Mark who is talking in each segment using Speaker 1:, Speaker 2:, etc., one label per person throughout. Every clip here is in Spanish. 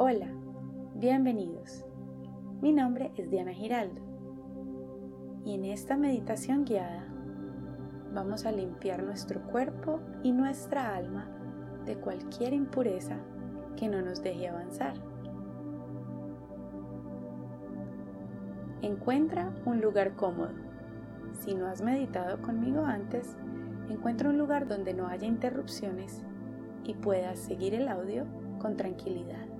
Speaker 1: Hola, bienvenidos. Mi nombre es Diana Giraldo y en esta meditación guiada vamos a limpiar nuestro cuerpo y nuestra alma de cualquier impureza que no nos deje avanzar. Encuentra un lugar cómodo. Si no has meditado conmigo antes, encuentra un lugar donde no haya interrupciones y puedas seguir el audio con tranquilidad.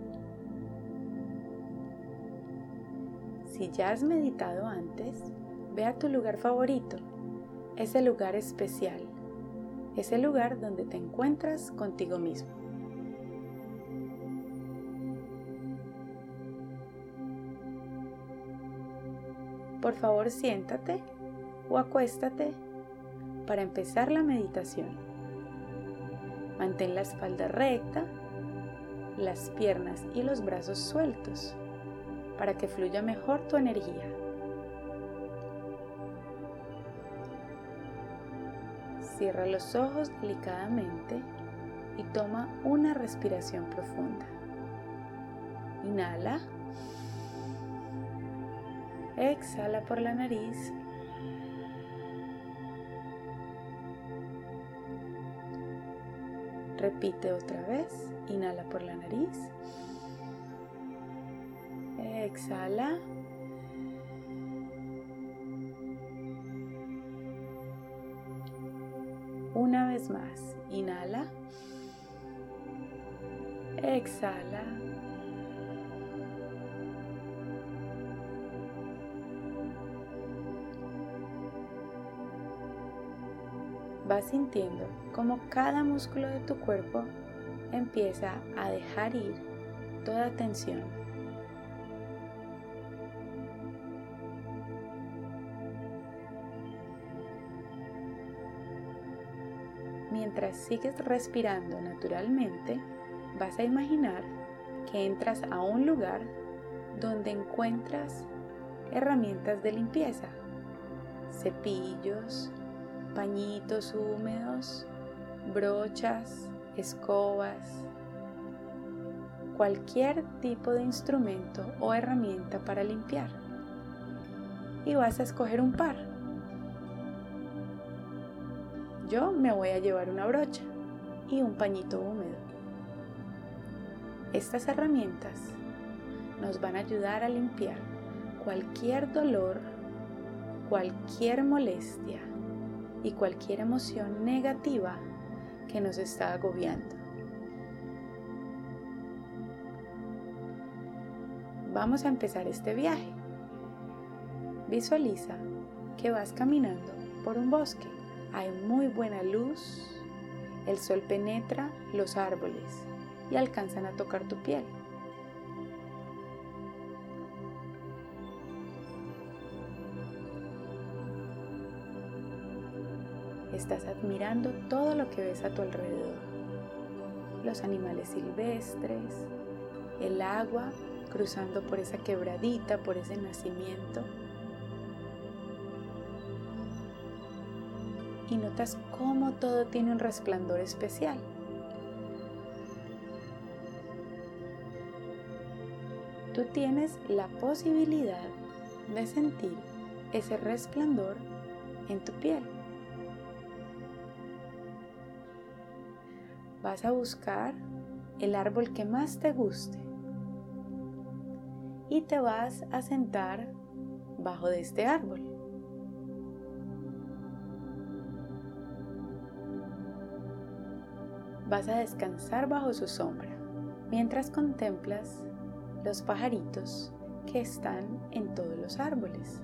Speaker 1: Si ya has meditado antes, ve a tu lugar favorito, ese lugar especial, ese lugar donde te encuentras contigo mismo. Por favor, siéntate o acuéstate para empezar la meditación. Mantén la espalda recta, las piernas y los brazos sueltos para que fluya mejor tu energía. Cierra los ojos delicadamente y toma una respiración profunda. Inhala. Exhala por la nariz. Repite otra vez. Inhala por la nariz. Exhala. Una vez más. Inhala. Exhala. Vas sintiendo como cada músculo de tu cuerpo empieza a dejar ir toda tensión. Mientras sigues respirando naturalmente, vas a imaginar que entras a un lugar donde encuentras herramientas de limpieza, cepillos, pañitos húmedos, brochas, escobas, cualquier tipo de instrumento o herramienta para limpiar. Y vas a escoger un par. Yo me voy a llevar una brocha y un pañito húmedo. Estas herramientas nos van a ayudar a limpiar cualquier dolor, cualquier molestia y cualquier emoción negativa que nos está agobiando. Vamos a empezar este viaje. Visualiza que vas caminando por un bosque. Hay muy buena luz, el sol penetra los árboles y alcanzan a tocar tu piel. Estás admirando todo lo que ves a tu alrededor. Los animales silvestres, el agua cruzando por esa quebradita, por ese nacimiento. Y notas cómo todo tiene un resplandor especial. Tú tienes la posibilidad de sentir ese resplandor en tu piel. vas a buscar el árbol que más te guste y te vas a sentar bajo de este árbol. Vas a descansar bajo su sombra mientras contemplas los pajaritos que están en todos los árboles.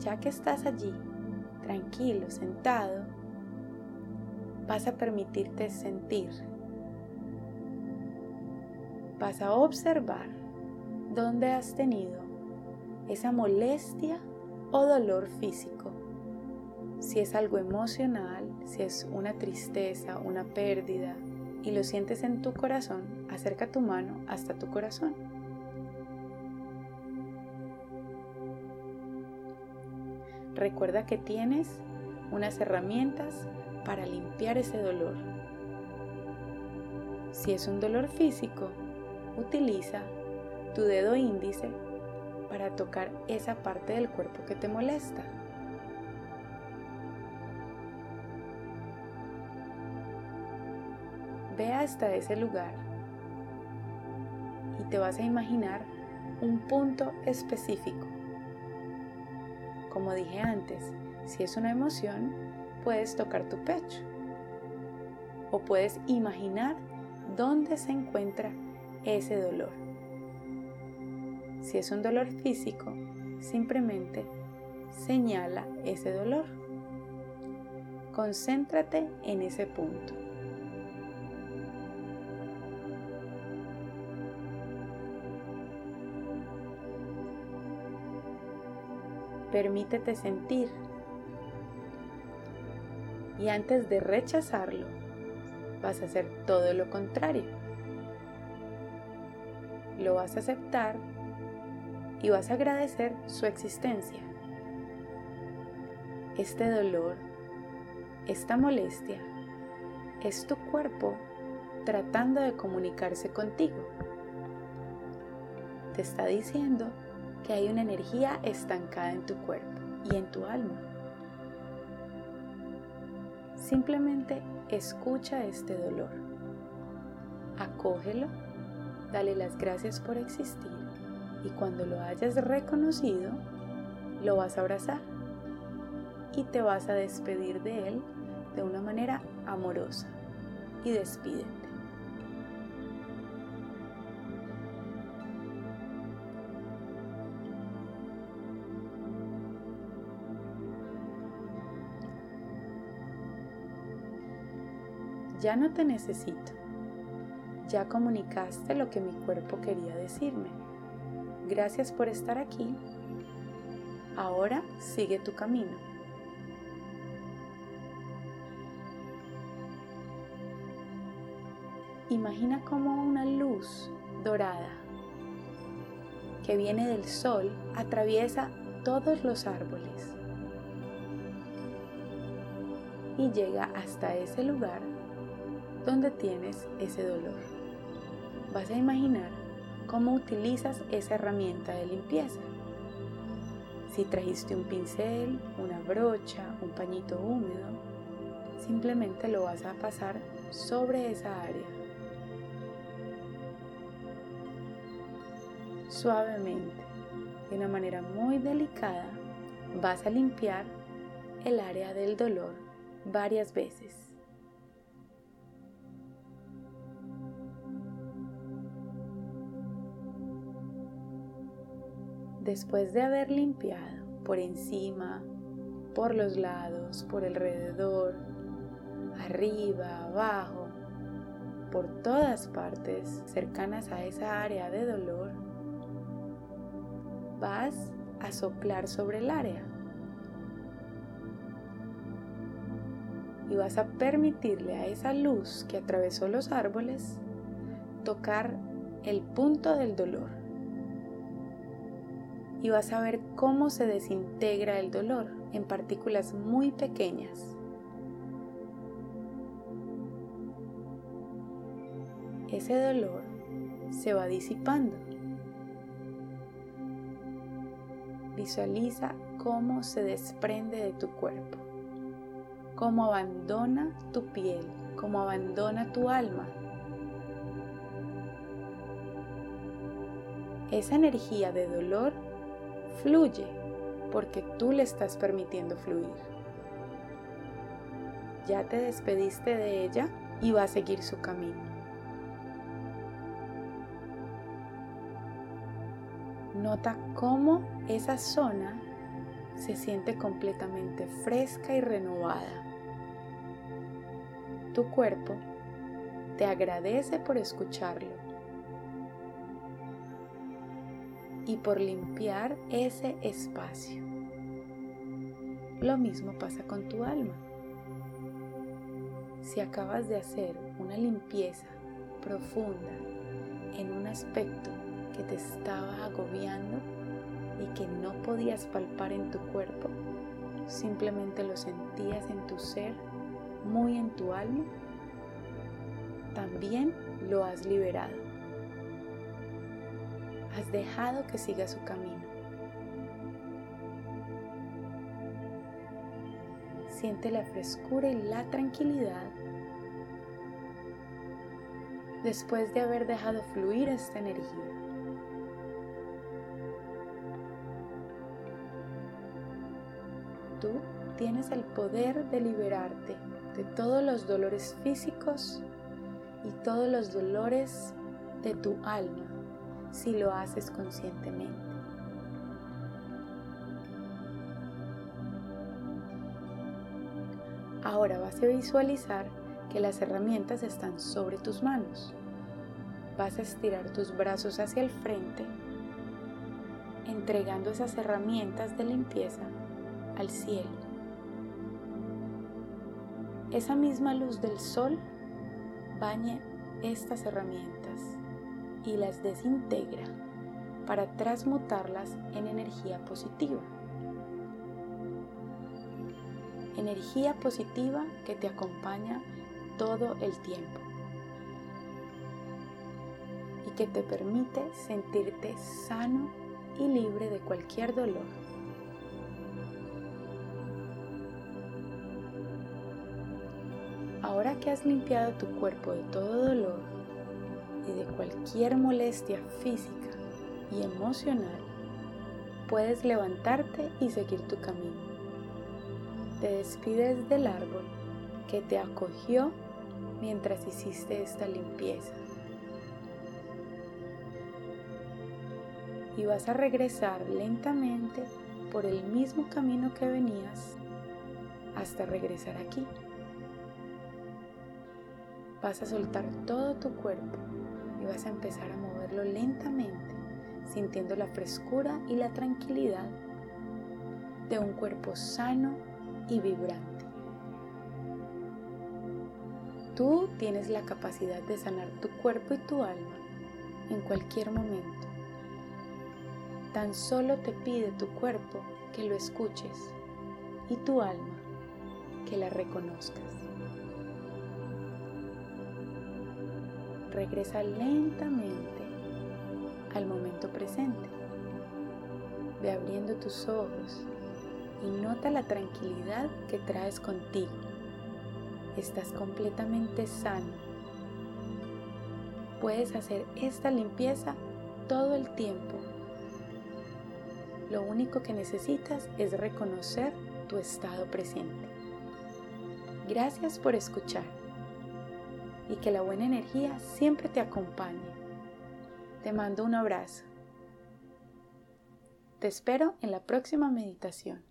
Speaker 1: Ya que estás allí, tranquilo, sentado, vas a permitirte sentir. Vas a observar dónde has tenido esa molestia o dolor físico. Si es algo emocional, si es una tristeza, una pérdida, y lo sientes en tu corazón, acerca tu mano hasta tu corazón. Recuerda que tienes unas herramientas para limpiar ese dolor. Si es un dolor físico, utiliza tu dedo índice para tocar esa parte del cuerpo que te molesta. Ve hasta ese lugar y te vas a imaginar un punto específico. Como dije antes, si es una emoción, puedes tocar tu pecho o puedes imaginar dónde se encuentra ese dolor. Si es un dolor físico, simplemente señala ese dolor. Concéntrate en ese punto. Permítete sentir. Y antes de rechazarlo, vas a hacer todo lo contrario. Lo vas a aceptar y vas a agradecer su existencia. Este dolor, esta molestia, es tu cuerpo tratando de comunicarse contigo. Te está diciendo que hay una energía estancada en tu cuerpo y en tu alma. Simplemente escucha este dolor, acógelo, dale las gracias por existir y cuando lo hayas reconocido, lo vas a abrazar y te vas a despedir de él de una manera amorosa y despídete. Ya no te necesito. Ya comunicaste lo que mi cuerpo quería decirme. Gracias por estar aquí. Ahora sigue tu camino. Imagina como una luz dorada que viene del sol atraviesa todos los árboles y llega hasta ese lugar donde tienes ese dolor. Vas a imaginar cómo utilizas esa herramienta de limpieza. Si trajiste un pincel, una brocha, un pañito húmedo, simplemente lo vas a pasar sobre esa área. Suavemente, de una manera muy delicada, vas a limpiar el área del dolor varias veces. Después de haber limpiado por encima, por los lados, por alrededor, arriba, abajo, por todas partes cercanas a esa área de dolor, vas a soplar sobre el área. Y vas a permitirle a esa luz que atravesó los árboles tocar el punto del dolor y vas a ver cómo se desintegra el dolor en partículas muy pequeñas. Ese dolor se va disipando. Visualiza cómo se desprende de tu cuerpo, cómo abandona tu piel, cómo abandona tu alma. Esa energía de dolor fluye porque tú le estás permitiendo fluir. Ya te despediste de ella y va a seguir su camino. Nota cómo esa zona se siente completamente fresca y renovada. Tu cuerpo te agradece por escucharlo y por limpiar ese espacio. Lo mismo pasa con tu alma. Si acabas de hacer una limpieza profunda en un aspecto que te estaba agobiando y que no podías palpar en tu cuerpo, simplemente lo sentías en tu ser, muy en tu alma, también lo has liberado. Has dejado que siga su camino. Siente la frescura y la tranquilidad después de haber dejado fluir esta energía. Tú tienes el poder de liberarte de todos los dolores físicos y todos los dolores de tu alma si lo haces conscientemente. Ahora vas a visualizar que las herramientas están sobre tus manos. Vas a estirar tus brazos hacia el frente, entregando esas herramientas de limpieza al cielo. Esa misma luz del sol baña estas herramientas y las desintegra para transmutarlas en energía positiva. Energía positiva que te acompaña todo el tiempo y que te permite sentirte sano y libre de cualquier dolor. Ahora que has limpiado tu cuerpo de todo dolor y de cualquier molestia física y emocional, puedes levantarte y seguir tu camino. Te despides del árbol que te acogió mientras hiciste esta limpieza. Y vas a regresar lentamente por el mismo camino que venías hasta regresar aquí. Vas a soltar todo tu cuerpo vas a empezar a moverlo lentamente, sintiendo la frescura y la tranquilidad de un cuerpo sano y vibrante. Tú tienes la capacidad de sanar tu cuerpo y tu alma en cualquier momento. Tan solo te pide tu cuerpo que lo escuches y tu alma que la reconozcas. Regresa lentamente al momento presente. Ve abriendo tus ojos y nota la tranquilidad que traes contigo estás completamente sano. Puedes hacer esta limpieza todo el tiempo. Lo único que necesitas es reconocer tu estado presente. Gracias por escuchar y que la buena energía siempre te acompañe. Te mando un abrazo. Te espero en la próxima meditación.